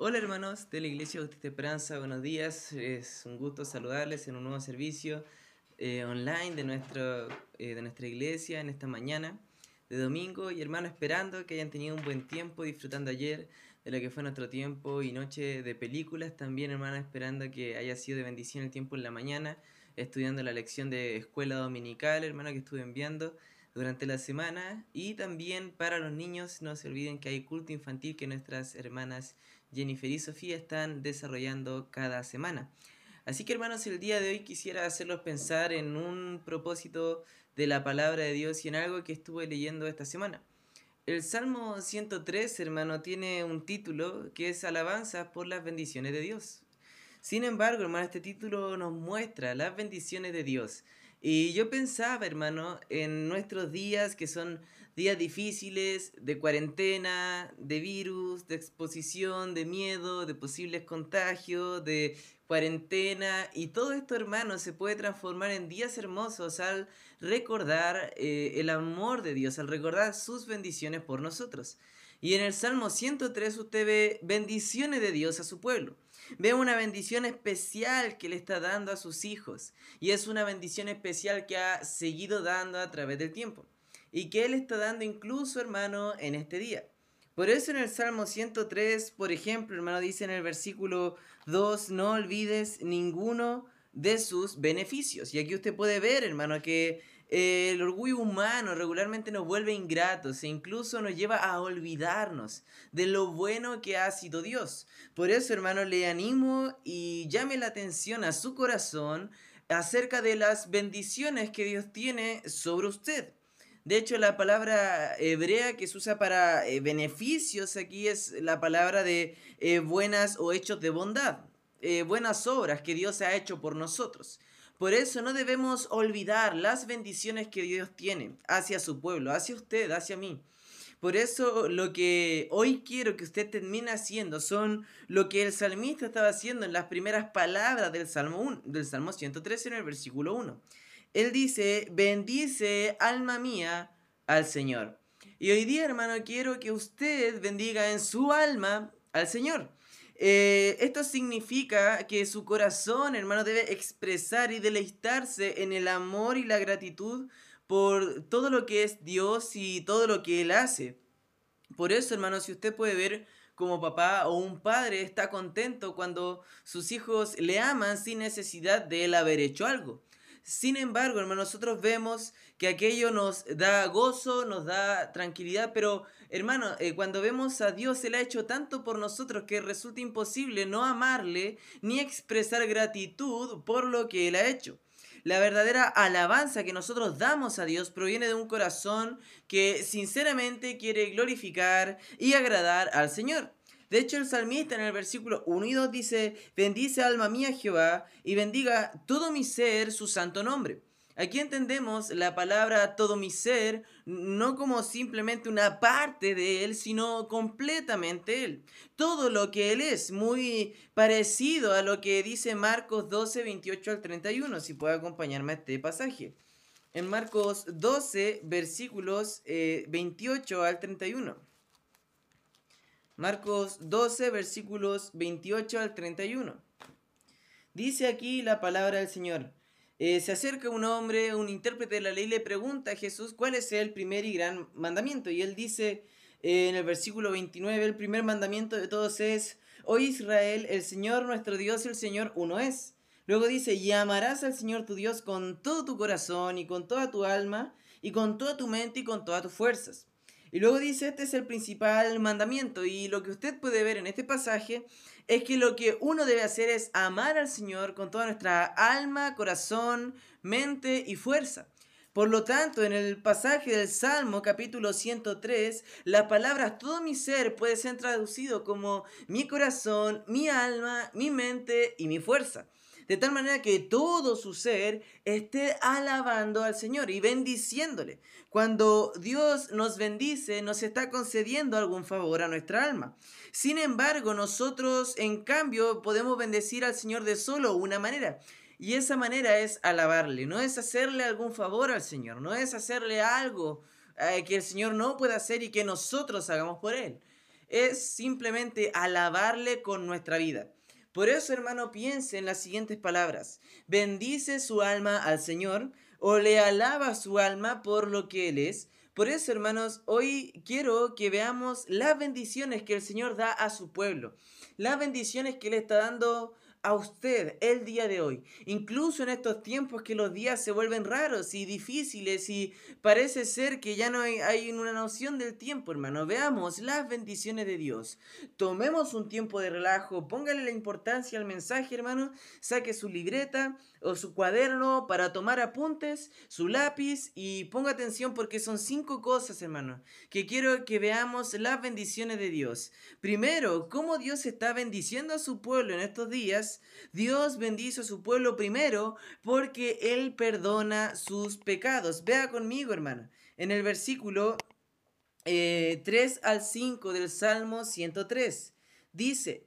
Hola hermanos de la Iglesia Bautista Esperanza, buenos días. Es un gusto saludarles en un nuevo servicio eh, online de, nuestro, eh, de nuestra iglesia en esta mañana de domingo. Y hermanos, esperando que hayan tenido un buen tiempo disfrutando ayer de lo que fue nuestro tiempo y noche de películas. También hermanos, esperando que haya sido de bendición el tiempo en la mañana, estudiando la lección de escuela dominical, hermano, que estuve enviando durante la semana. Y también para los niños, no se olviden que hay culto infantil que nuestras hermanas Jennifer y Sofía están desarrollando cada semana. Así que hermanos, el día de hoy quisiera hacerlos pensar en un propósito de la palabra de Dios y en algo que estuve leyendo esta semana. El Salmo 103, hermano, tiene un título que es Alabanza por las bendiciones de Dios. Sin embargo, hermano, este título nos muestra las bendiciones de Dios. Y yo pensaba, hermano, en nuestros días que son días difíciles, de cuarentena, de virus, de exposición, de miedo, de posibles contagios, de cuarentena. Y todo esto, hermano, se puede transformar en días hermosos al recordar eh, el amor de Dios, al recordar sus bendiciones por nosotros. Y en el Salmo 103 usted ve bendiciones de Dios a su pueblo. Ve una bendición especial que le está dando a sus hijos. Y es una bendición especial que ha seguido dando a través del tiempo. Y que Él está dando incluso, hermano, en este día. Por eso en el Salmo 103, por ejemplo, hermano, dice en el versículo 2, no olvides ninguno de sus beneficios. Y aquí usted puede ver, hermano, que eh, el orgullo humano regularmente nos vuelve ingratos e incluso nos lleva a olvidarnos de lo bueno que ha sido Dios. Por eso, hermano, le animo y llame la atención a su corazón acerca de las bendiciones que Dios tiene sobre usted. De hecho, la palabra hebrea que se usa para eh, beneficios aquí es la palabra de eh, buenas o hechos de bondad, buenas obras que Dios ha hecho por nosotros. Por eso no debemos olvidar las bendiciones que Dios tiene hacia su pueblo, hacia usted, hacia mí. Por eso lo que hoy quiero que usted termine haciendo son lo que el salmista estaba haciendo en las primeras palabras del Salmo, 1, del Salmo 113 en el versículo 1. Él dice, bendice alma mía al Señor. Y hoy día, hermano, quiero que usted bendiga en su alma al Señor. Eh, esto significa que su corazón, hermano, debe expresar y deleitarse en el amor y la gratitud por todo lo que es Dios y todo lo que Él hace. Por eso, hermano, si usted puede ver como papá o un padre está contento cuando sus hijos le aman sin necesidad de él haber hecho algo. Sin embargo, hermano, nosotros vemos que aquello nos da gozo, nos da tranquilidad, pero hermano, eh, cuando vemos a Dios, Él ha hecho tanto por nosotros que resulta imposible no amarle ni expresar gratitud por lo que Él ha hecho. La verdadera alabanza que nosotros damos a Dios proviene de un corazón que sinceramente quiere glorificar y agradar al Señor. De hecho, el salmista en el versículo 1 y 2 dice, bendice alma mía Jehová y bendiga todo mi ser su santo nombre. Aquí entendemos la palabra todo mi ser no como simplemente una parte de Él, sino completamente Él. Todo lo que Él es, muy parecido a lo que dice Marcos 12, 28 al 31, si puede acompañarme a este pasaje. En Marcos 12, versículos 28 eh, al 31. Marcos 12, versículos 28 al 31. Dice aquí la palabra del Señor. Eh, se acerca un hombre, un intérprete de la ley, le pregunta a Jesús cuál es el primer y gran mandamiento. Y él dice eh, en el versículo 29, el primer mandamiento de todos es, Hoy Israel, el Señor nuestro Dios, el Señor uno es. Luego dice, y amarás al Señor tu Dios con todo tu corazón y con toda tu alma y con toda tu mente y con todas tus fuerzas. Y luego dice, este es el principal mandamiento. Y lo que usted puede ver en este pasaje es que lo que uno debe hacer es amar al Señor con toda nuestra alma, corazón, mente y fuerza. Por lo tanto, en el pasaje del Salmo capítulo 103, la palabra todo mi ser puede ser traducido como mi corazón, mi alma, mi mente y mi fuerza de tal manera que todo su ser esté alabando al Señor y bendiciéndole. Cuando Dios nos bendice, nos está concediendo algún favor a nuestra alma. Sin embargo, nosotros en cambio podemos bendecir al Señor de solo una manera. Y esa manera es alabarle, no es hacerle algún favor al Señor, no es hacerle algo eh, que el Señor no pueda hacer y que nosotros hagamos por Él. es simplemente alabarle con nuestra vida. Por eso, hermano, piense en las siguientes palabras. Bendice su alma al Señor o le alaba su alma por lo que Él es. Por eso, hermanos, hoy quiero que veamos las bendiciones que el Señor da a su pueblo. Las bendiciones que Él está dando a usted el día de hoy. Incluso en estos tiempos que los días se vuelven raros y difíciles y parece ser que ya no hay, hay, una noción del tiempo, hermano. Veamos las bendiciones de Dios. Tomemos un tiempo de relajo, póngale la importancia al mensaje, hermano. Saque su libreta o su cuaderno para tomar apuntes, su lápiz y ponga atención porque son cinco cosas, hermano, que quiero que veamos las bendiciones de Dios. Primero, cómo Dios está bendiciendo a su pueblo en estos días Dios bendice a su pueblo primero porque Él perdona sus pecados. Vea conmigo, hermano, en el versículo 3 eh, al 5 del Salmo 103. Dice,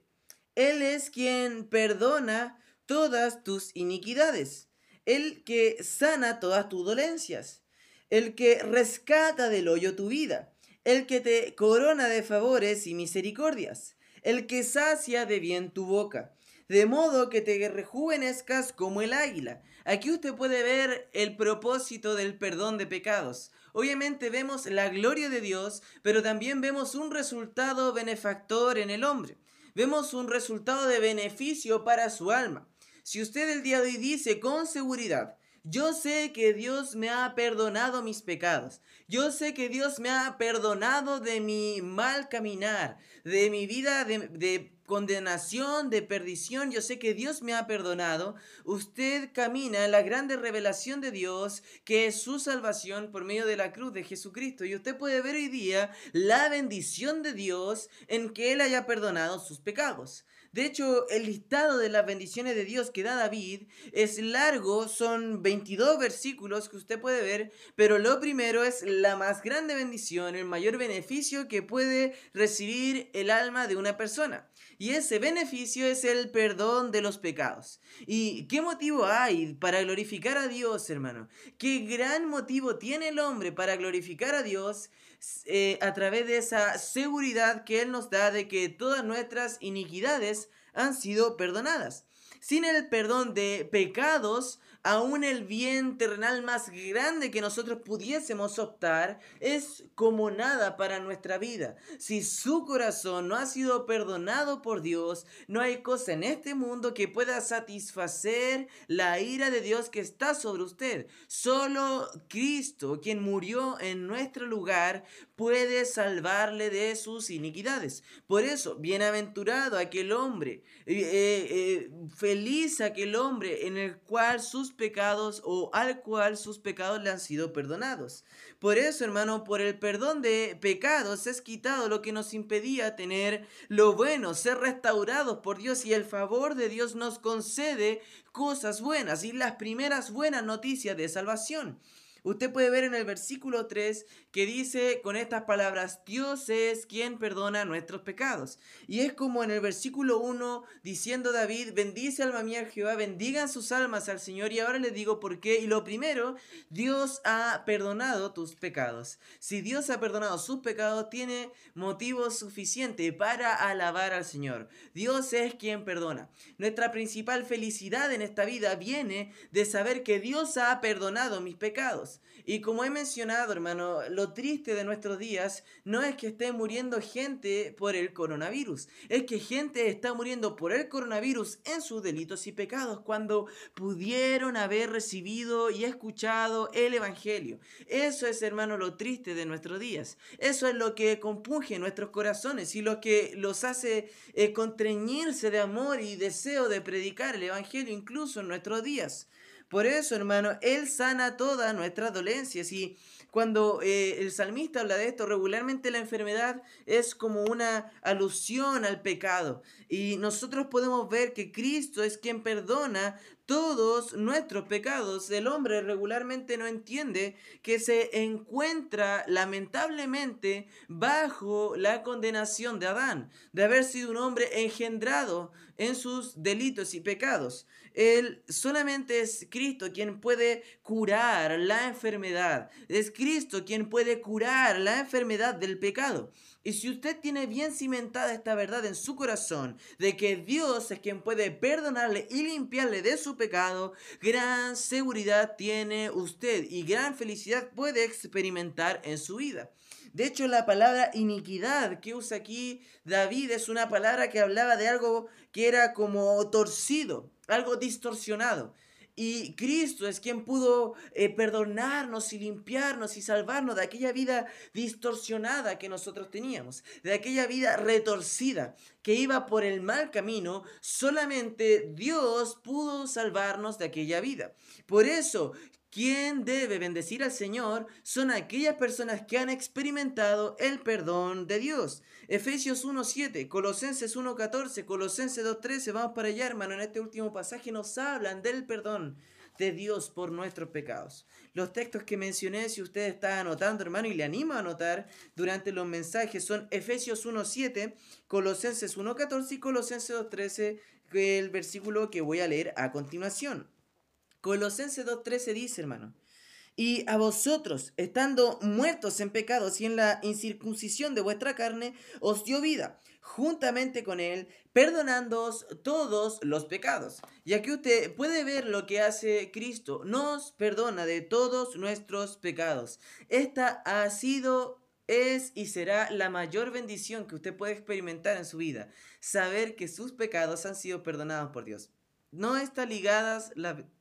Él es quien perdona todas tus iniquidades, el que sana todas tus dolencias, el que rescata del hoyo tu vida, el que te corona de favores y misericordias, el que sacia de bien tu boca de modo que te rejuvenezcas como el águila. Aquí usted puede ver el propósito del perdón de pecados. Obviamente vemos la gloria de Dios, pero también vemos un resultado benefactor en el hombre. Vemos un resultado de beneficio para su alma. Si usted el día de hoy dice con seguridad, yo sé que Dios me ha perdonado mis pecados. Yo sé que Dios me ha perdonado de mi mal caminar, de mi vida de, de condenación, de perdición, yo sé que Dios me ha perdonado. Usted camina en la grande revelación de Dios, que es su salvación por medio de la cruz de Jesucristo. Y usted puede ver hoy día la bendición de Dios en que Él haya perdonado sus pecados. De hecho, el listado de las bendiciones de Dios que da David es largo, son 22 versículos que usted puede ver, pero lo primero es la más grande bendición, el mayor beneficio que puede recibir el alma de una persona. Y ese beneficio es el perdón de los pecados. ¿Y qué motivo hay para glorificar a Dios, hermano? ¿Qué gran motivo tiene el hombre para glorificar a Dios eh, a través de esa seguridad que Él nos da de que todas nuestras iniquidades han sido perdonadas? Sin el perdón de pecados, aún el bien terrenal más grande que nosotros pudiésemos optar es como nada para nuestra vida. Si su corazón no ha sido perdonado por Dios, no hay cosa en este mundo que pueda satisfacer la ira de Dios que está sobre usted. Solo Cristo, quien murió en nuestro lugar, puede salvarle de sus iniquidades. Por eso, bienaventurado aquel hombre, eh, eh, eh, feliz aquel hombre en el cual sus pecados o al cual sus pecados le han sido perdonados. Por eso, hermano, por el perdón de pecados es quitado lo que nos impedía tener lo bueno, ser restaurados por Dios y el favor de Dios nos concede cosas buenas y las primeras buenas noticias de salvación. Usted puede ver en el versículo 3 que dice con estas palabras, Dios es quien perdona nuestros pecados. Y es como en el versículo 1 diciendo David, bendice alma mía Jehová, bendigan sus almas al Señor. Y ahora les digo por qué. Y lo primero, Dios ha perdonado tus pecados. Si Dios ha perdonado sus pecados, tiene motivo suficiente para alabar al Señor. Dios es quien perdona. Nuestra principal felicidad en esta vida viene de saber que Dios ha perdonado mis pecados. Y como he mencionado, hermano, lo triste de nuestros días no es que esté muriendo gente por el coronavirus, es que gente está muriendo por el coronavirus en sus delitos y pecados cuando pudieron haber recibido y escuchado el Evangelio. Eso es, hermano, lo triste de nuestros días. Eso es lo que compunge nuestros corazones y lo que los hace eh, de amor y deseo de predicar el Evangelio incluso en nuestros días. Por eso, hermano, Él sana todas nuestras dolencias y cuando eh, el salmista habla de esto, regularmente la enfermedad es como una alusión al pecado. Y nosotros podemos ver que Cristo es quien perdona todos nuestros pecados. El hombre regularmente no entiende que se encuentra lamentablemente bajo la condenación de Adán, de haber sido un hombre engendrado en sus delitos y pecados. Él solamente es Cristo quien puede curar la enfermedad. Es Cristo quien puede curar la enfermedad del pecado. Y si usted tiene bien cimentada esta verdad en su corazón, de que Dios es quien puede perdonarle y limpiarle de su pecado, gran seguridad tiene usted y gran felicidad puede experimentar en su vida. De hecho, la palabra iniquidad que usa aquí David es una palabra que hablaba de algo que era como torcido, algo distorsionado. Y Cristo es quien pudo eh, perdonarnos y limpiarnos y salvarnos de aquella vida distorsionada que nosotros teníamos, de aquella vida retorcida que iba por el mal camino. Solamente Dios pudo salvarnos de aquella vida. Por eso quien debe bendecir al Señor son aquellas personas que han experimentado el perdón de Dios. Efesios 1.7, Colosenses 1.14, Colosenses 2.13, vamos para allá hermano, en este último pasaje nos hablan del perdón de Dios por nuestros pecados. Los textos que mencioné, si usted está anotando, hermano, y le animo a anotar durante los mensajes, son Efesios 1.7, Colosenses 1.14 y Colosenses 2.13, el versículo que voy a leer a continuación. Colosenses 2.13 dice, hermano, y a vosotros, estando muertos en pecados y en la incircuncisión de vuestra carne, os dio vida, juntamente con él, perdonándoos todos los pecados. Y aquí usted puede ver lo que hace Cristo, nos perdona de todos nuestros pecados. Esta ha sido es y será la mayor bendición que usted puede experimentar en su vida, saber que sus pecados han sido perdonados por Dios. No, está ligadas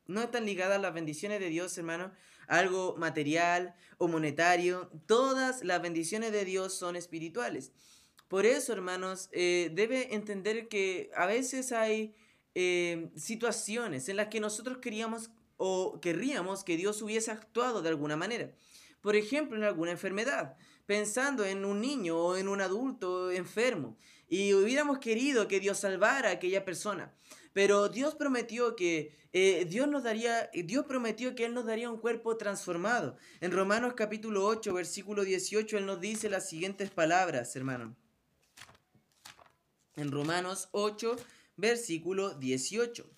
no están ligadas las bendiciones de Dios, hermano, a algo material o monetario. Todas las bendiciones de Dios son espirituales. Por eso, hermanos, eh, debe entender que a veces hay eh, situaciones en las que nosotros queríamos o querríamos que Dios hubiese actuado de alguna manera. Por ejemplo, en alguna enfermedad, pensando en un niño o en un adulto enfermo, y hubiéramos querido que Dios salvara a aquella persona. Pero Dios prometió que eh, Dios nos daría, Dios prometió que Él nos daría un cuerpo transformado. En Romanos capítulo 8, versículo 18, Él nos dice las siguientes palabras, hermano. En Romanos 8, versículo 18.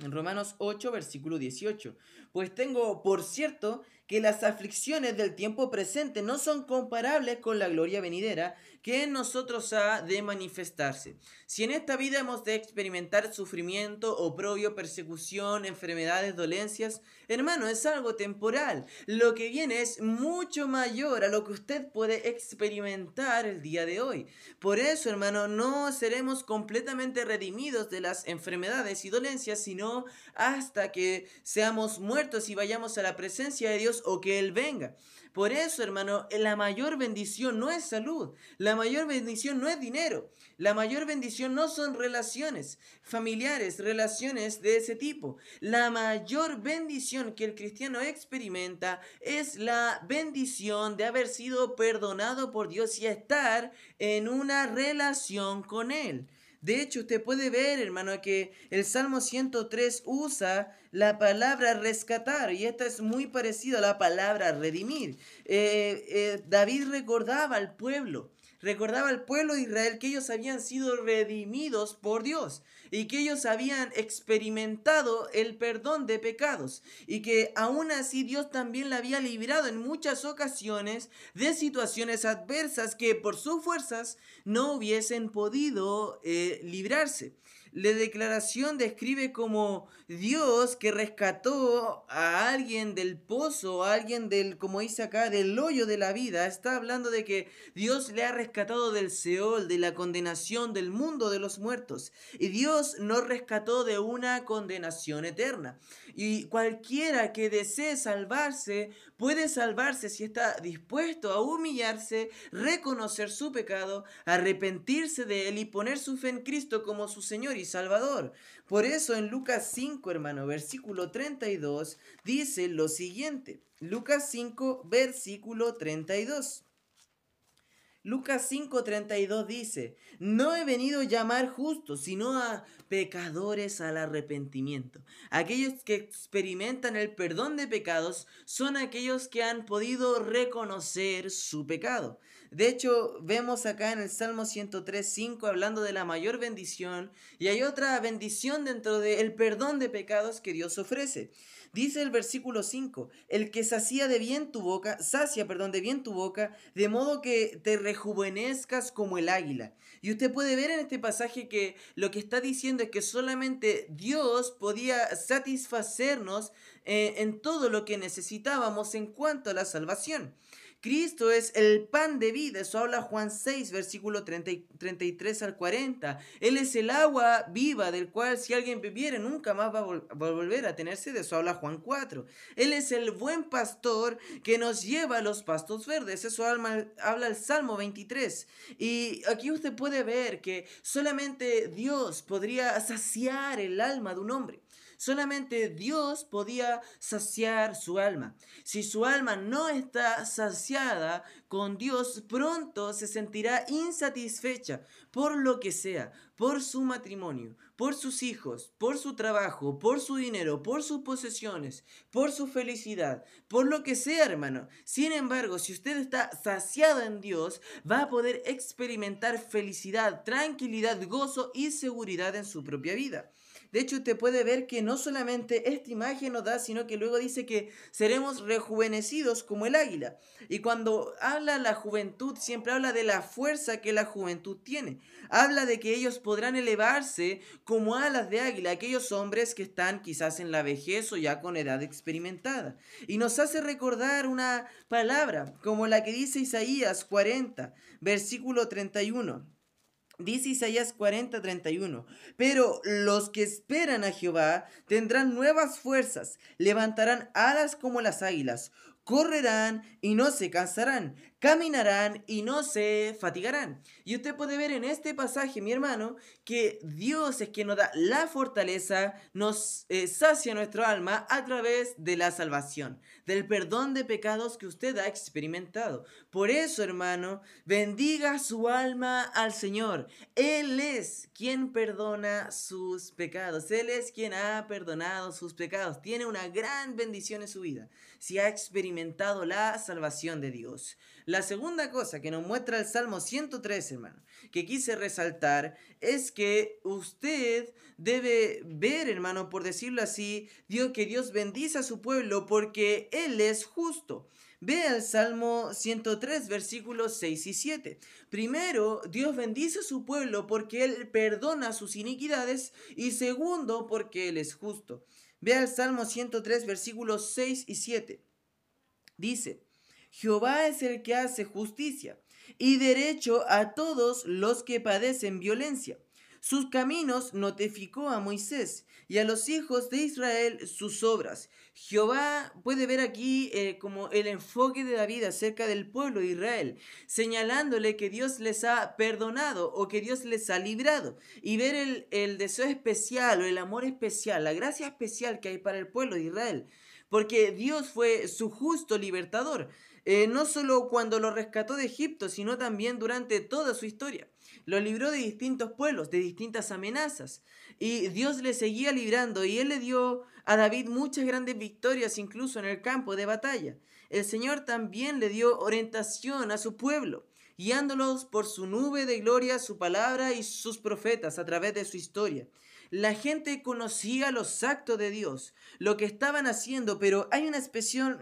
En Romanos 8, versículo 18. Pues tengo por cierto que las aflicciones del tiempo presente no son comparables con la gloria venidera que en nosotros ha de manifestarse. Si en esta vida hemos de experimentar sufrimiento, oprobio, persecución, enfermedades, dolencias, hermano, es algo temporal. Lo que viene es mucho mayor a lo que usted puede experimentar el día de hoy. Por eso, hermano, no seremos completamente redimidos de las enfermedades y dolencias, sino hasta que seamos muertos y vayamos a la presencia de Dios o que Él venga. Por eso, hermano, la mayor bendición no es salud, mayor bendición no es dinero, la mayor bendición no son relaciones familiares, relaciones de ese tipo. La mayor bendición que el cristiano experimenta es la bendición de haber sido perdonado por Dios y estar en una relación con Él. De hecho, usted puede ver, hermano, que el Salmo 103 usa la palabra rescatar y esta es muy parecida a la palabra redimir. Eh, eh, David recordaba al pueblo recordaba al pueblo de Israel que ellos habían sido redimidos por Dios y que ellos habían experimentado el perdón de pecados y que aún así Dios también la había librado en muchas ocasiones de situaciones adversas que por sus fuerzas no hubiesen podido eh, librarse. La declaración describe como Dios que rescató a alguien del pozo, a alguien del, como dice acá, del hoyo de la vida. Está hablando de que Dios le ha rescatado del Seol, de la condenación del mundo de los muertos. Y Dios nos rescató de una condenación eterna. Y cualquiera que desee salvarse puede salvarse si está dispuesto a humillarse, reconocer su pecado, arrepentirse de él y poner su fe en Cristo como su Señor y Salvador. Por eso en Lucas 5, hermano, versículo 32, dice lo siguiente. Lucas 5, versículo 32. Lucas 5:32 dice, no he venido a llamar justos, sino a pecadores al arrepentimiento. Aquellos que experimentan el perdón de pecados son aquellos que han podido reconocer su pecado. De hecho, vemos acá en el Salmo 103.5 hablando de la mayor bendición y hay otra bendición dentro del perdón de pecados que Dios ofrece. Dice el versículo 5, el que sacia de bien tu boca, sacia, perdón, de bien tu boca, de modo que te rejuvenezcas como el águila. Y usted puede ver en este pasaje que lo que está diciendo es que solamente Dios podía satisfacernos eh, en todo lo que necesitábamos en cuanto a la salvación. Cristo es el pan de vida, eso habla Juan 6, versículo 33 al 40. Él es el agua viva del cual si alguien bebiere nunca más va a, volver a tener sed, eso habla Juan 4. Él es el buen pastor que nos lleva a los pastos verdes, eso habla el Salmo 23. Y aquí usted puede ver que solamente Dios podría saciar el alma de un hombre. Solamente Dios podía saciar su alma. Si su alma no está saciada con Dios, pronto se sentirá insatisfecha por lo que sea, por su matrimonio, por sus hijos, por su trabajo, por su dinero, por sus posesiones, por su felicidad, por lo que sea, hermano. Sin embargo, si usted está saciado en Dios, va a poder experimentar felicidad, tranquilidad, gozo y seguridad en su propia vida. De hecho, usted puede ver que no solamente esta imagen nos da, sino que luego dice que seremos rejuvenecidos como el águila. Y cuando habla la juventud, siempre habla de la fuerza que la juventud tiene. Habla de que ellos podrán elevarse como alas de águila, aquellos hombres que están quizás en la vejez o ya con edad experimentada. Y nos hace recordar una palabra como la que dice Isaías 40, versículo 31. Dice Isaías 40, 31. Pero los que esperan a Jehová tendrán nuevas fuerzas, levantarán alas como las águilas, correrán y no se cansarán, caminarán y no se fatigarán. Y usted puede ver en este pasaje, mi hermano, que Dios es quien nos da la fortaleza, nos eh, sacia nuestro alma a través de la salvación, del perdón de pecados que usted ha experimentado. Por eso, hermano, bendiga su alma al Señor. Él es quien perdona sus pecados. Él es quien ha perdonado sus pecados. Tiene una gran bendición en su vida. Si ha experimentado la salvación de Dios. La segunda cosa que nos muestra el Salmo 103, hermano, que quise resaltar, es que usted debe ver, hermano, por decirlo así, Dios, que Dios bendice a su pueblo porque Él es justo. Ve al Salmo 103, versículos 6 y 7. Primero, Dios bendice a su pueblo porque Él perdona sus iniquidades y segundo, porque Él es justo. Ve al Salmo 103, versículos 6 y 7. Dice, Jehová es el que hace justicia y derecho a todos los que padecen violencia. Sus caminos notificó a Moisés y a los hijos de Israel sus obras. Jehová puede ver aquí eh, como el enfoque de David acerca del pueblo de Israel, señalándole que Dios les ha perdonado o que Dios les ha librado. Y ver el, el deseo especial o el amor especial, la gracia especial que hay para el pueblo de Israel porque Dios fue su justo libertador, eh, no solo cuando lo rescató de Egipto, sino también durante toda su historia. Lo libró de distintos pueblos, de distintas amenazas, y Dios le seguía librando, y él le dio a David muchas grandes victorias, incluso en el campo de batalla. El Señor también le dio orientación a su pueblo guiándolos por su nube de gloria, su palabra y sus profetas a través de su historia. La gente conocía los actos de Dios, lo que estaban haciendo, pero hay una, especial,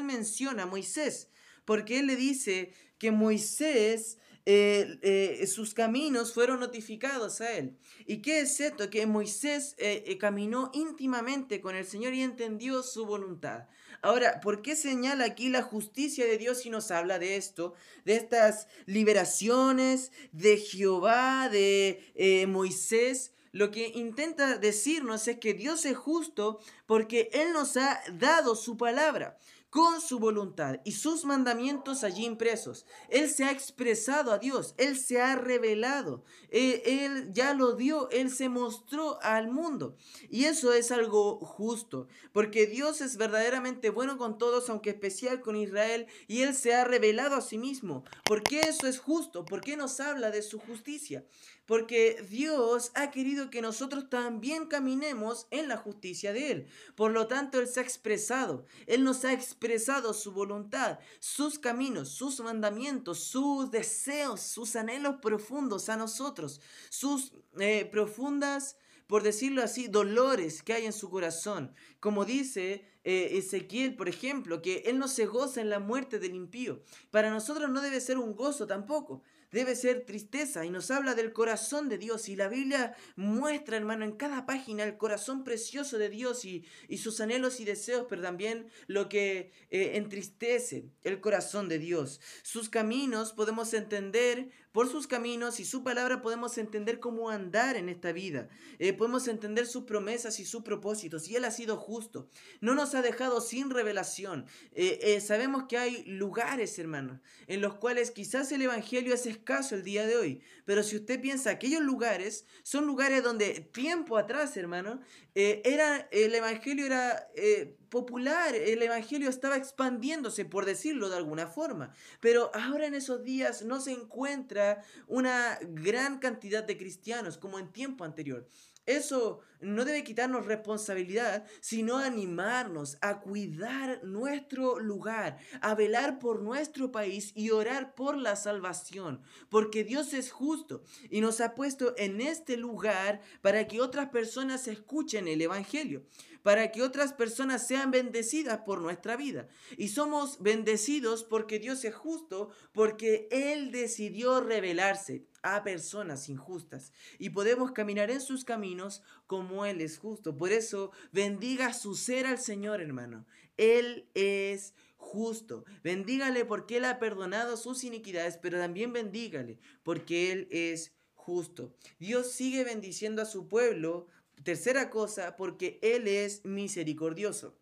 eh, mención a Moisés, porque él le dice que Moisés eh, eh, sus caminos fueron notificados a él. ¿Y qué es esto? Que Moisés caminó íntimamente con el Señor y entendió su voluntad. Ahora, ¿por qué señala aquí la justicia de Dios y nos habla de esto? De estas liberaciones de Jehová, de eh, Moisés. Lo que intenta decirnos es que Dios es justo porque Él nos ha dado su palabra con su voluntad y sus mandamientos allí impresos. Él se ha expresado a Dios, Él se ha revelado, él, él, ya lo dio, Él se mostró al mundo. Y eso es algo justo, porque Dios es verdaderamente bueno con todos, aunque especial con Israel, y Él se ha revelado a sí mismo. ¿Por qué eso es justo? ¿Por qué nos habla de su justicia? Porque Dios ha querido que nosotros también caminemos en la justicia de Él. Por lo tanto, Él se ha expresado, Él nos ha expresado su voluntad, sus caminos, sus mandamientos, sus deseos, sus anhelos profundos a nosotros, sus eh, profundas por decirlo así, dolores que hay en su corazón. Como dice eh, Ezequiel, por ejemplo, que él no se goza en la muerte del impío. Para nosotros no debe ser un gozo tampoco, debe ser tristeza y nos habla del corazón de Dios y la Biblia muestra, hermano, en cada página el corazón precioso de Dios y, sus anhelos y deseos, pero también lo que eh, entristece el corazón de Dios. Sus caminos podemos entender por sus caminos y su palabra podemos entender cómo andar en esta vida. Eh, podemos entender sus promesas y sus propósitos. Y Él ha sido justo. No nos ha dejado sin revelación. Eh, sabemos que hay lugares, hermano, en los cuales quizás el Evangelio es caso el día de hoy. Pero si usted piensa, aquellos lugares son lugares donde tiempo atrás, hermano, eh, era, el Evangelio era eh, popular, el Evangelio estaba expandiéndose, por decirlo de alguna forma. Pero ahora en esos días no se encuentra una gran cantidad de cristianos como en tiempo anterior. Eso no debe quitarnos responsabilidad, sino animarnos a cuidar nuestro lugar, a velar por nuestro país y orar por la salvación, porque Dios es justo y nos ha puesto en este lugar para que otras personas escuchen el Evangelio para que otras personas sean bendecidas por nuestra vida. Y somos bendecidos porque Dios es justo, porque Él decidió revelarse a personas injustas y podemos caminar en sus caminos como Él es justo. Por eso bendiga su ser al Señor, hermano. Él es justo. Bendígale porque Él ha perdonado sus iniquidades, pero también bendígale porque Él es justo. Dios sigue bendiciendo a su pueblo Tercera cosa, porque Él es misericordioso.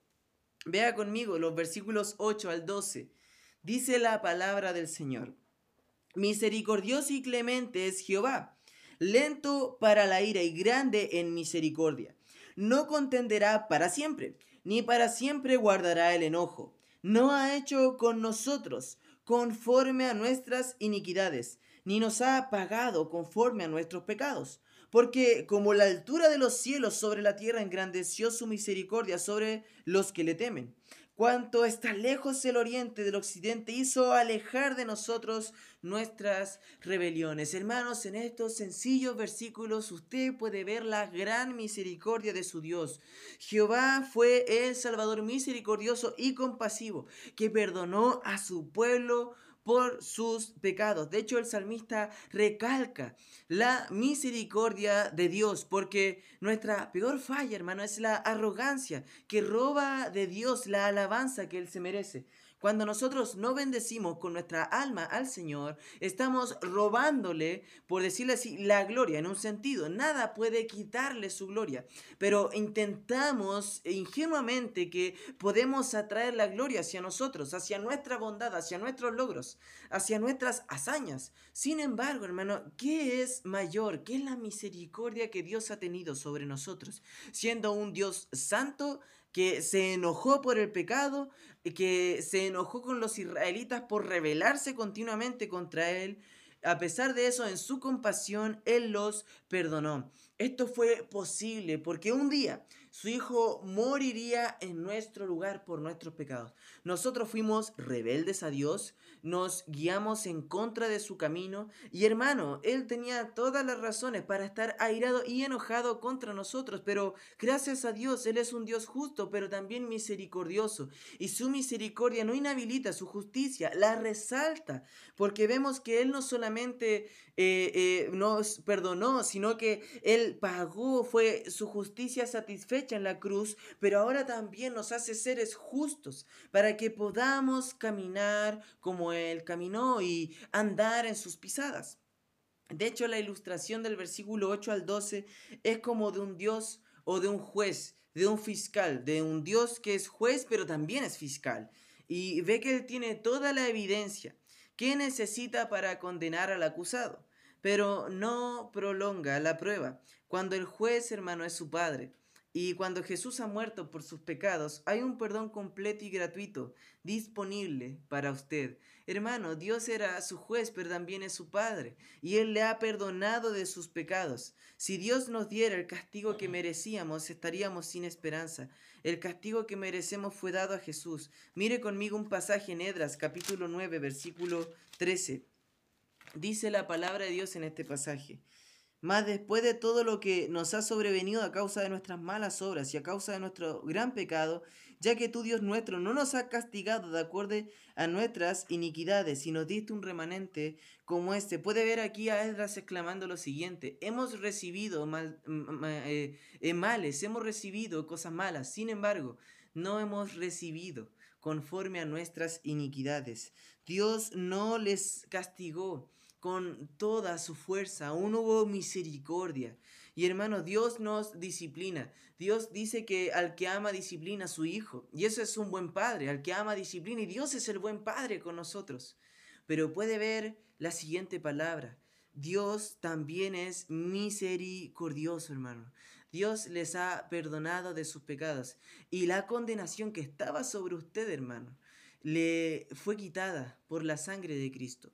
Vea conmigo los versículos 8 al 12. Dice la palabra del Señor. Misericordioso y clemente es Jehová, lento para la ira y grande en misericordia. No contenderá para siempre, ni para siempre guardará el enojo. No ha hecho con nosotros conforme a nuestras iniquidades, ni nos ha pagado conforme a nuestros pecados porque como la altura de los cielos sobre la tierra engrandeció su misericordia sobre los que le temen. Cuanto está lejos el oriente del occidente, hizo alejar de nosotros nuestras rebeliones. Hermanos, en estos sencillos versículos usted puede ver la gran misericordia de su Dios. Jehová fue el Salvador misericordioso y compasivo, que perdonó a su pueblo por sus pecados. De hecho, el salmista recalca la misericordia de Dios, porque nuestra peor falla, hermano, es la arrogancia que roba de Dios la alabanza que Él se merece. Cuando nosotros no bendecimos con nuestra alma al Señor, estamos robándole, por decirle así, la gloria en un sentido. Nada puede quitarle su gloria, pero intentamos ingenuamente que podemos atraer la gloria hacia nosotros, hacia nuestra bondad, hacia nuestros logros, hacia nuestras hazañas. Sin embargo, hermano, ¿qué es mayor? ¿Qué es la misericordia que Dios ha tenido sobre nosotros? Siendo un Dios santo, que se enojó por el pecado, que se enojó con los israelitas por rebelarse continuamente contra él. A pesar de eso, en su compasión, Él los perdonó. Esto fue posible porque un día su Hijo moriría en nuestro lugar por nuestros pecados. Nosotros fuimos rebeldes a Dios, nos guiamos en contra de su camino y hermano, Él tenía todas las razones para estar airado y enojado contra nosotros, pero gracias a Dios, Él es un Dios justo, pero también misericordioso y su misericordia no inhabilita su justicia, la resalta, porque vemos que Él no solamente eh, eh, nos perdonó, sino que Él pagó, fue su justicia satisfecha en la cruz, pero ahora también nos hace seres justos para que podamos caminar como Él caminó y andar en sus pisadas. De hecho, la ilustración del versículo 8 al 12 es como de un Dios o de un juez, de un fiscal, de un Dios que es juez pero también es fiscal. Y ve que Él tiene toda la evidencia. ¿Qué necesita para condenar al acusado? pero no prolonga la prueba. Cuando el juez, hermano, es su padre, Y cuando Jesús ha muerto por sus pecados, hay un perdón completo y gratuito disponible para usted. Hermano, Dios era su juez, pero también es su Padre, y Él le ha perdonado de sus pecados. Si Dios nos diera el castigo que merecíamos, estaríamos sin esperanza. El castigo que merecemos fue dado a Jesús. Mire conmigo un pasaje en Edras, capítulo 9, versículo 13. Dice la palabra de Dios en este pasaje. Mas después de todo lo que nos ha sobrevenido a causa de nuestras malas obras y a causa de nuestro gran pecado, ya que tú, Dios nuestro, no nos has castigado de acuerdo a nuestras iniquidades, nos diste un remanente como este. Puede ver aquí a Esdras exclamando lo siguiente, hemos recibido mal, eh, eh, males, hemos recibido cosas malas, sin embargo, no hemos recibido conforme a nuestras iniquidades. Dios no les castigó con toda su fuerza, aún hubo misericordia. Y hermano, Dios nos disciplina. Dios dice que al que ama disciplina a su hijo. Y eso es un buen padre, al que ama disciplina. Y Dios es el buen padre con nosotros. Pero puede ver la siguiente palabra. Dios también es misericordioso, hermano. Dios les ha perdonado de sus pecados. Y la condenación que estaba sobre usted, hermano, le fue quitada por la sangre de Cristo.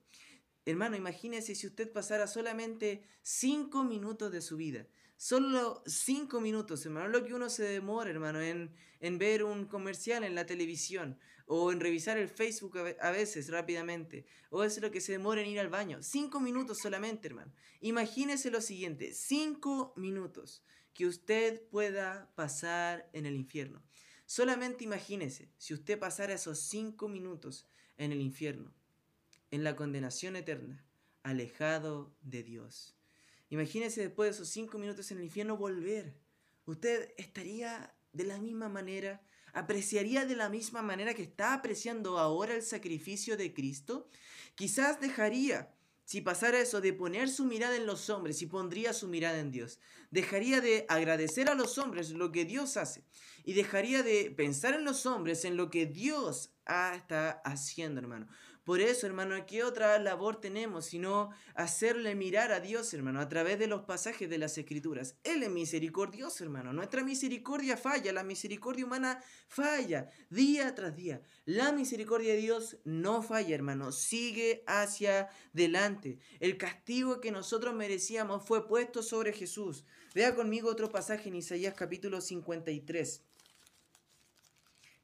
Hermano, imagínese si usted pasara solamente cinco minutos de su vida. Solo cinco minutos, hermano. Lo que uno se demora, hermano, en, en ver un comercial en la televisión o en revisar el Facebook a veces rápidamente. O es lo que se demora en ir al baño. Cinco minutos solamente, hermano. Imagínese lo siguiente. Cinco minutos que usted pueda pasar en el infierno. Solamente imagínese si usted pasara esos cinco minutos en el infierno en la condenación eterna, alejado de Dios. Imagínese después de esos cinco minutos en el infierno volver. Usted estaría de la misma manera, apreciaría de la misma manera que está apreciando ahora el sacrificio de Cristo. Quizás dejaría, si pasara eso, de poner su mirada en los hombres y pondría su mirada en Dios. Dejaría de agradecer a los hombres lo que Dios hace y dejaría de pensar en los hombres en lo que Dios está haciendo, hermano. Por eso, hermano, ¿qué otra labor tenemos sino hacerle mirar a Dios, hermano, a través de los pasajes de las Escrituras? Él es misericordioso, hermano. Nuestra misericordia falla, la misericordia humana falla día tras día. La misericordia de Dios no falla, hermano. Sigue hacia delante. El castigo que nosotros merecíamos fue puesto sobre Jesús. Vea conmigo otro pasaje en Isaías capítulo 53.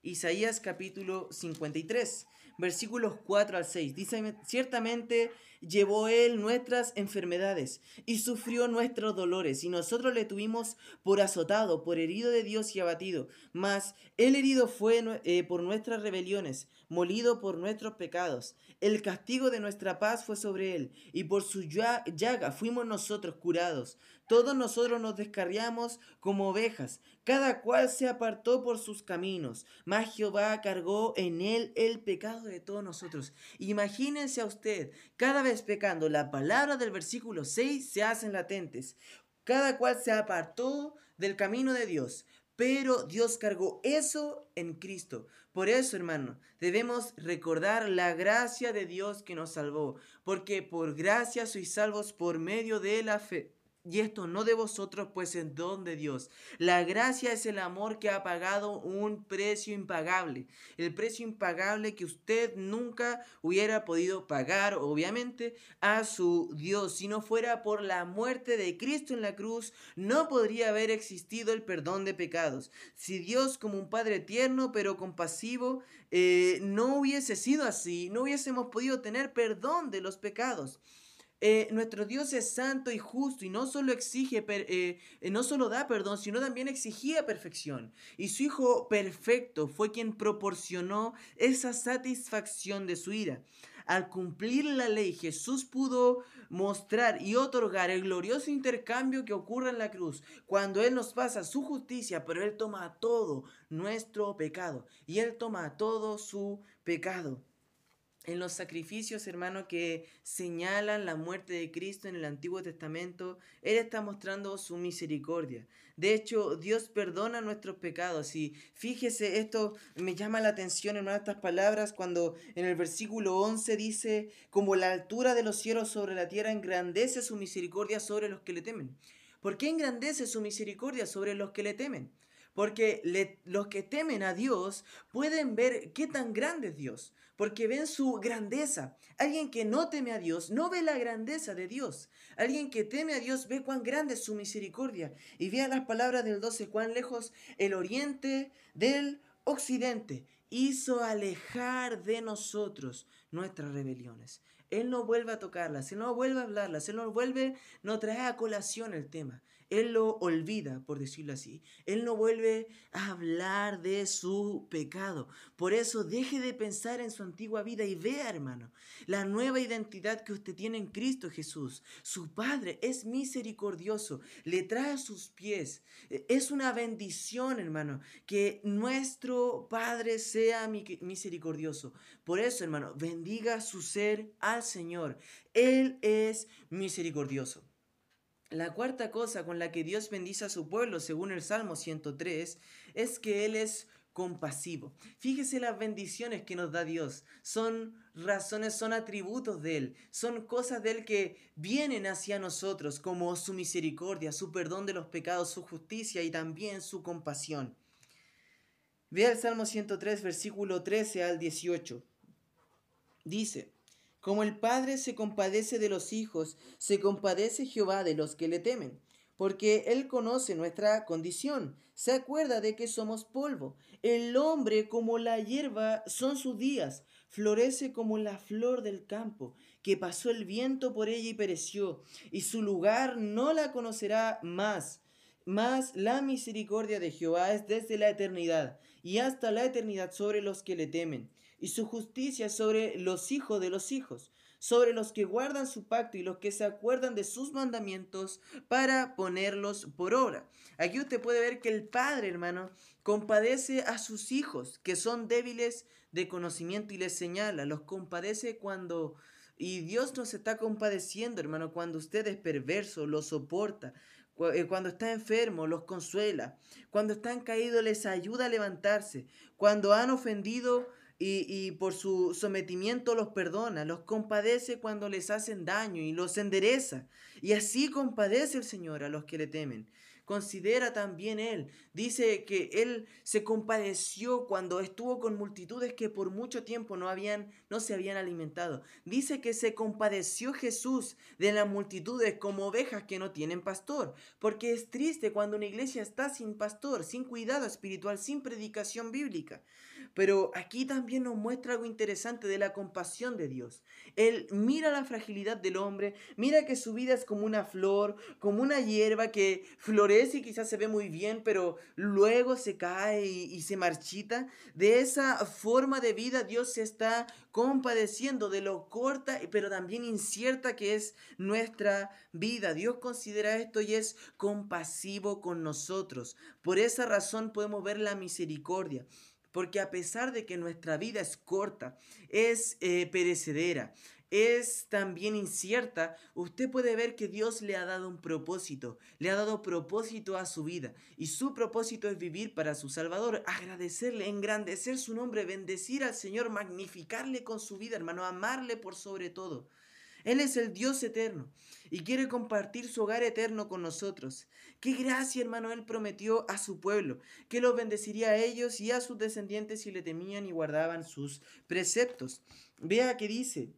Isaías capítulo 53 versículos 4 al 6. Dice, ciertamente llevó él nuestras enfermedades y sufrió nuestros dolores, y nosotros le tuvimos por azotado, por herido de Dios y abatido. Mas el herido fue eh, por nuestras rebeliones, molido por nuestros pecados. El castigo de nuestra paz fue sobre él, y por su llaga fuimos nosotros curados. Todos nosotros nos descarriamos como ovejas, cada cual se apartó por sus caminos, mas Jehová cargó en él el pecado de todos nosotros. Imagínense a usted, cada vez pecando, la palabra del versículo 6 se hacen latentes. Cada cual se apartó del camino de Dios, pero Dios cargó eso en Cristo. Por eso, hermano, debemos recordar la gracia de Dios que nos salvó, porque por gracia sois salvos por medio de la fe. Y esto no de vosotros, pues es don de Dios. La gracia es el amor que ha pagado un precio impagable. El precio impagable que usted nunca hubiera podido pagar, obviamente, a su Dios. Si no fuera por la muerte de Cristo en la cruz, no podría haber existido el perdón de pecados. Si Dios, como un Padre tierno pero compasivo, eh, no hubiese sido así, no hubiésemos podido tener perdón de los pecados. Eh, nuestro Dios es santo y justo y no solo exige, eh, eh, no solo da perdón, sino también exigía perfección. Y su Hijo perfecto fue quien proporcionó esa satisfacción de su ira. Al cumplir la ley, Jesús pudo mostrar y otorgar el glorioso intercambio que ocurre en la cruz, cuando Él nos pasa su justicia, pero Él toma todo nuestro pecado y Él toma todo su pecado en los sacrificios, hermano, que señalan la muerte de Cristo en el Antiguo Testamento, Él está mostrando su misericordia. De hecho, Dios perdona nuestros pecados. Y fíjese, esto me llama la atención, hermano, estas palabras, cuando en el versículo 11 dice, como la altura de los cielos sobre la tierra engrandece su misericordia sobre los que le temen ¿Por qué engrandece su misericordia sobre los que le temen? Porque los que temen a Dios pueden ver qué tan grande es Dios, porque ven su grandeza. Alguien que no teme a Dios no ve la grandeza de Dios. Alguien que teme a Dios ve cuán grande es su misericordia. Y vea las palabras del 12, cuán lejos el oriente del occidente hizo alejar de nosotros nuestras rebeliones. Él no vuelve a tocarlas, Él no vuelve a hablarlas, Él no vuelve, no trae a colación el tema. Él lo olvida, por decirlo así. Él no vuelve a hablar de su pecado. Por eso deje de pensar en su antigua vida y vea, hermano, la nueva identidad que usted tiene en Cristo Jesús. Su Padre es misericordioso, le trae a sus pies. E, es una bendición, hermano, que nuestro Padre sea misericordioso. Por eso, hermano, bendiga su ser al Señor. Él es misericordioso. La cuarta cosa con la que Dios bendice a su pueblo, según el Salmo 103, es que Él es compasivo. Fíjese las bendiciones que nos da Dios. Son razones, son atributos de Él. Son cosas de Él que vienen hacia nosotros, como su misericordia, su perdón de los pecados, su justicia y también su compasión. Vea el Salmo 103, versículo 13 al 18. Dice, como el Padre se compadece de los hijos, se compadece Jehová de los que le temen, porque Él conoce nuestra condición, se acuerda de que somos polvo. El hombre como la hierba son sus días, florece como la flor del campo, que pasó el viento por ella y pereció, y su lugar no la conocerá más. Mas la misericordia de Jehová es desde la eternidad y hasta la eternidad sobre los que le temen y su justicia sobre los hijos de los hijos, sobre los que guardan su pacto y los que se acuerdan de sus mandamientos para ponerlos por obra. Aquí usted puede ver que el Padre, hermano, compadece a sus hijos que son débiles de conocimiento y les señala, los compadece cuando... Y Dios nos está compadeciendo, hermano, cuando usted es perverso, lo soporta, eh, cuando está enfermo, los consuela. Cuando están caídos, les ayuda a levantarse. Cuando han ofendido, y, por su sometimiento los perdona, los compadece cuando les hacen daño y los endereza. Y así compadece el Señor a los que le temen considera también él. Dice que él se compadeció cuando estuvo con multitudes que por mucho tiempo no habían no se habían alimentado. Dice que se compadeció Jesús de las multitudes como ovejas que no tienen pastor, porque es triste cuando una iglesia está sin pastor, sin cuidado espiritual, sin predicación bíblica. Pero aquí también nos muestra algo interesante de la compasión de Dios. Él mira la fragilidad del hombre, mira que su vida es como una flor, como una hierba que florece y quizás se ve muy bien, pero luego se cae y, se marchita. De esa forma de vida Dios se está compadeciendo de lo corta, pero también incierta que es nuestra vida. Dios considera esto y es compasivo con nosotros. Por esa razón podemos ver la misericordia. Porque a pesar de que nuestra vida es corta, es eh, perecedera, es también incierta, usted puede ver que Dios le ha dado un propósito, le ha dado propósito a su vida. Y su propósito es vivir para su Salvador, agradecerle, engrandecer su nombre, bendecir al Señor, magnificarle con su vida, hermano, amarle por sobre todo. Él es el Dios eterno y quiere compartir su hogar eterno con nosotros. Qué gracia, hermano, Él prometió a su pueblo, que los bendeciría a ellos y a sus descendientes si le temían y guardaban sus preceptos. Vea que dice,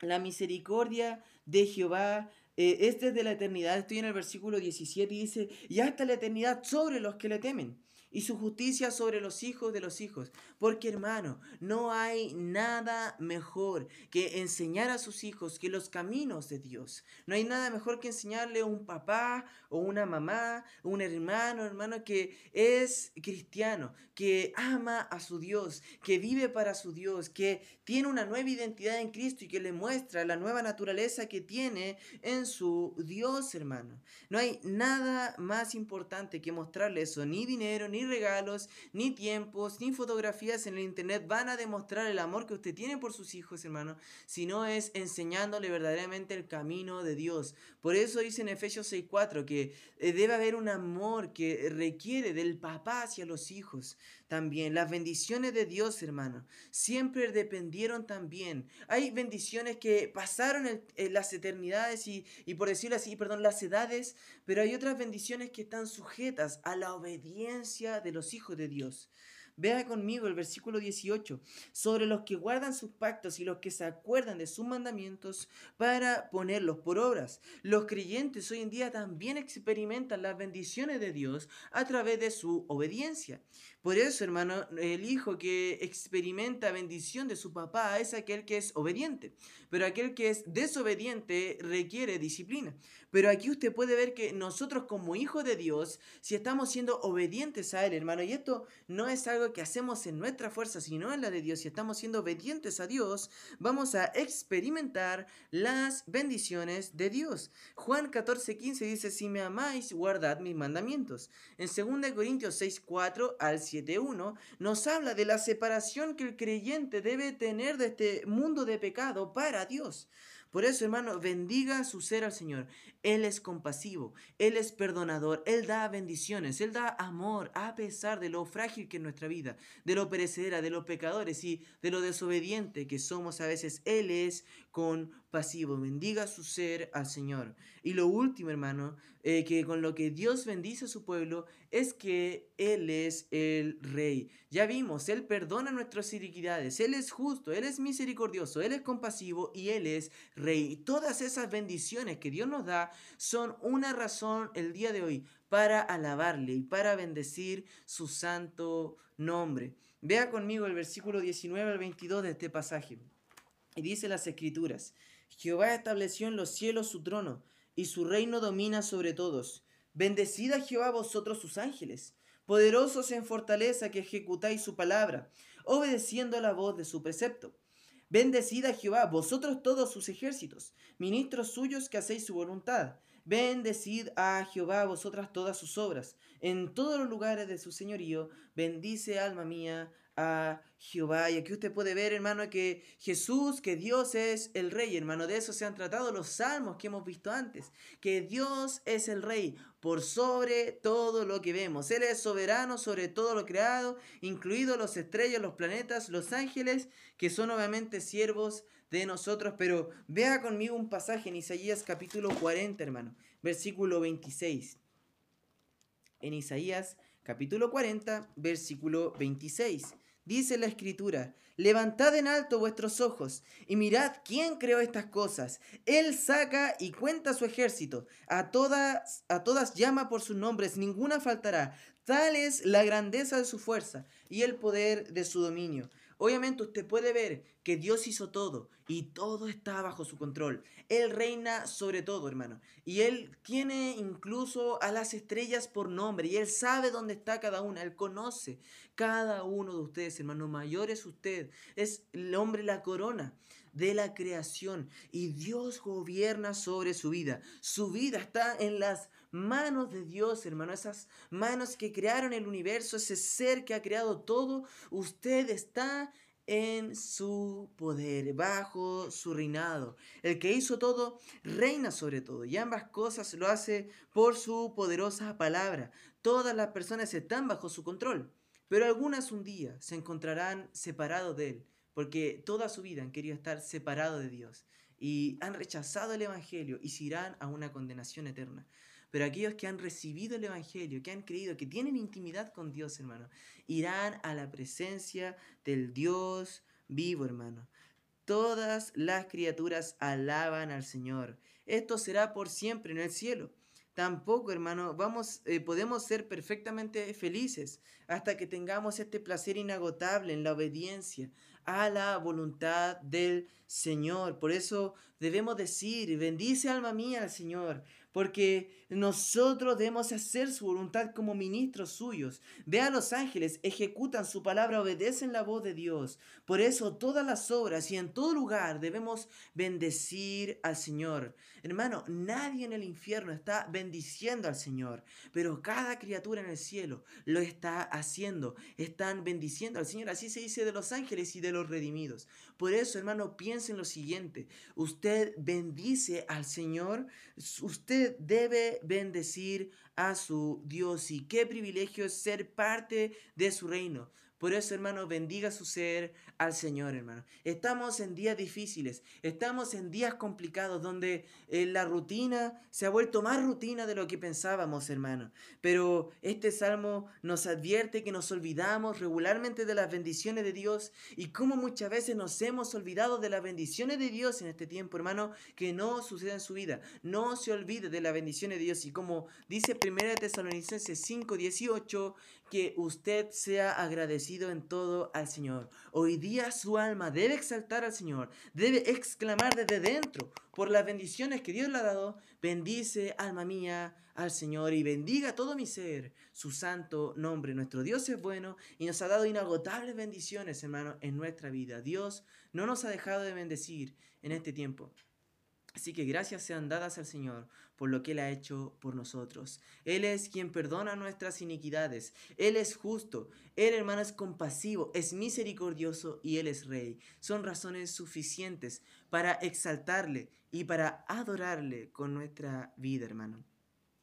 la misericordia de Jehová eh, es desde la eternidad. Estoy en el versículo 17 y dice, y hasta la eternidad sobre los que le temen y su justicia sobre los hijos de los hijos. Porque hermano, no hay nada mejor que enseñar a sus hijos que los caminos de Dios. No hay nada mejor que enseñarle a un papá o una mamá, un hermano, hermano que es cristiano, que ama a su Dios, que vive para su Dios, que tiene una nueva identidad en Cristo y que le muestra la nueva naturaleza que tiene en su Dios, hermano. No hay nada más importante que mostrarle eso, ni dinero, ni regalos, ni tiempos, ni fotografías en el internet van a demostrar el amor que usted tiene por sus hijos, hermano, sino es enseñándole verdaderamente el camino de Dios. Por eso dice en Efesios 6:4 que eh, debe haber un amor que requiere del papá hacia los hijos también. Las bendiciones de Dios, hermano, siempre dependieron también. Hay bendiciones que pasaron en, las eternidades y, y, por decirlo así, perdón, las edades, pero hay otras bendiciones que están sujetas a la obediencia de los hijos de Dios. Vea conmigo el versículo 18, sobre los que guardan sus pactos y los que se acuerdan de sus mandamientos para ponerlos por obras. Los creyentes hoy en día también experimentan las bendiciones de Dios a través de su obediencia. Por eso, hermano, el hijo que experimenta bendición de su papá es aquel que es obediente, pero aquel que es desobediente requiere disciplina. Pero aquí usted puede ver que nosotros como hijos de Dios, si estamos siendo obedientes a Él, hermano, y esto no es algo que hacemos en nuestra fuerza, sino en la de Dios, si estamos siendo obedientes a Dios, vamos a experimentar las bendiciones de Dios. Juan 14, 15 dice, si me amáis, guardad mis mandamientos. En 2 Corintios 6, 4 al 7, 1, nos habla de la separación que el creyente debe tener de este mundo de pecado para Dios. Por eso, hermano, bendiga su ser al Señor. Él es compasivo, Él es perdonador, Él da bendiciones, Él da amor a pesar de lo frágil que es nuestra vida, de lo perecedera, de los pecadores y de lo desobediente que somos a veces. Él es compasivo. Bendiga su ser al Señor. Y lo último, hermano, eh, que con lo que Dios bendice a su pueblo es que Él es el Rey. Ya vimos, Él perdona nuestras iniquidades, Él es justo, Él es misericordioso, Él es compasivo y Él es Rey. Todas esas bendiciones que Dios nos da son una razón el día de hoy para alabarle y para bendecir su santo nombre. Vea conmigo el versículo 19 al 22 de este pasaje. Y dice las escrituras, Jehová estableció en los cielos su trono, y su reino domina sobre todos. Bendecid a Jehová vosotros sus ángeles, poderosos en fortaleza que ejecutáis su palabra, obedeciendo la voz de su precepto. Bendecid a Jehová vosotros todos sus ejércitos, ministros suyos que hacéis su voluntad. Bendecid a Jehová vosotras todas sus obras. En todos los lugares de su señorío, bendice alma mía a Jehová. Y aquí usted puede ver, hermano, que Jesús, que Dios es el rey, hermano. De eso se han tratado los salmos que hemos visto antes. Que Dios es el rey por sobre todo lo que vemos. Él es soberano sobre todo lo creado, incluidos los estrellas, los planetas, los ángeles, que son obviamente siervos de nosotros. Pero vea conmigo un pasaje en Isaías capítulo 40, hermano, versículo 26. En Isaías capítulo 40, versículo 26. Dice la escritura, levantad en alto vuestros ojos y mirad quién creó estas cosas. Él saca y cuenta su ejército. A todas, a todas llama por sus nombres, ninguna faltará. Tal es la grandeza de su fuerza y el poder de su dominio. Obviamente usted puede ver que Dios hizo todo y todo está bajo su control. Él reina sobre todo, hermano. Y Él tiene incluso a las estrellas por nombre y Él sabe dónde está cada una. Él conoce cada uno de ustedes, hermano. Mayor es usted. Es el hombre la corona de la creación y Dios gobierna sobre su vida. Su vida está en las manos de Dios, hermano, esas manos que crearon el universo, ese ser que ha creado todo, usted está en su poder, bajo su reinado. El que hizo todo, reina sobre todo, y ambas cosas lo hace por su poderosa palabra. Todas las personas están bajo su control, pero algunas un día se encontrarán separados de él, porque toda su vida han querido estar separados de Dios y han rechazado el Evangelio y se irán a una condenación eterna. Pero aquellos que han recibido el Evangelio, que han creído, que tienen intimidad con Dios, hermano, irán a la presencia del Dios vivo, hermano. Todas las criaturas alaban al Señor. Esto será por siempre en el cielo. Tampoco, hermano, vamos, eh, podemos ser perfectamente felices hasta que tengamos este placer inagotable en la obediencia a la voluntad del Señor. Por eso debemos decir, bendice alma mía al Señor porque nosotros debemos hacer su voluntad como ministros suyos. Ve a los ángeles, ejecutan su palabra, obedecen la voz de Dios. Por eso todas las obras y en todo lugar debemos bendecir al Señor. Hermano, nadie en el infierno está bendiciendo al Señor, pero cada criatura en el cielo lo está haciendo. Están bendiciendo al Señor. Así se dice de los ángeles y de los redimidos. Por eso, hermano, piensen lo siguiente. Usted bendice al Señor. Usted debe bendecir a su Dios y qué privilegio es ser parte de su reino. Por eso, hermano, bendiga su ser al Señor, hermano. Estamos en días difíciles, estamos en días complicados donde eh, la rutina se ha vuelto más rutina de lo que pensábamos, hermano. Pero este salmo nos advierte que nos olvidamos regularmente de las bendiciones de Dios y cómo muchas veces nos hemos olvidado de las bendiciones de Dios en este tiempo, hermano, que no suceda en su vida. No se olvide de las bendiciones de Dios y como dice 1 Tesalonicenses 5:18, que usted sea agradecido en todo al Señor. Hoy día su alma debe exaltar al Señor, debe exclamar desde dentro por las bendiciones que Dios le ha dado. Bendice, alma mía, al Señor y bendiga todo mi ser su santo nombre. Nuestro Dios es bueno y nos ha dado inagotables bendiciones, hermano, en nuestra vida. Dios no nos ha dejado de bendecir en este tiempo. Así que gracias sean dadas al Señor por lo que Él ha hecho por nosotros. Él es quien perdona nuestras iniquidades. Él es justo. Él, hermano, es compasivo, es misericordioso y Él es rey. Son razones suficientes para exaltarle y para adorarle con nuestra vida, hermano.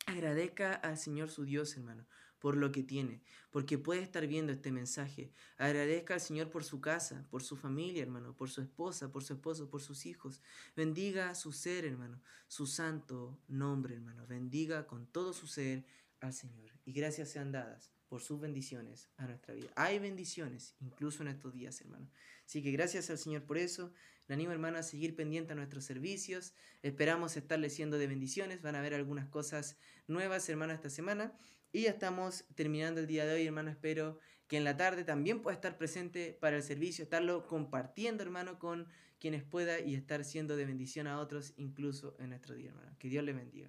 Agradezca al Señor su Dios, hermano, por lo que tiene, porque puede estar viendo este mensaje. Agradezca al Señor por su casa, por su familia, hermano, por su esposa, por su esposo, por sus hijos. Bendiga su ser, hermano, su santo nombre, hermano. Bendiga con todo su ser al Señor. Y gracias sean dadas por sus bendiciones a nuestra vida. Hay bendiciones, incluso en estos días, hermano. Así que gracias al Señor por eso. Le animo, hermano, a seguir pendiente a nuestros servicios. Esperamos estarle siendo de bendiciones. Van a haber algunas cosas nuevas, hermano, esta semana. Y ya estamos terminando el día de hoy, hermano. Espero que en la tarde también pueda estar presente para el servicio, estarlo compartiendo, hermano, con quienes pueda y estar siendo de bendición a otros, incluso en nuestro día, hermano. Que Dios le bendiga.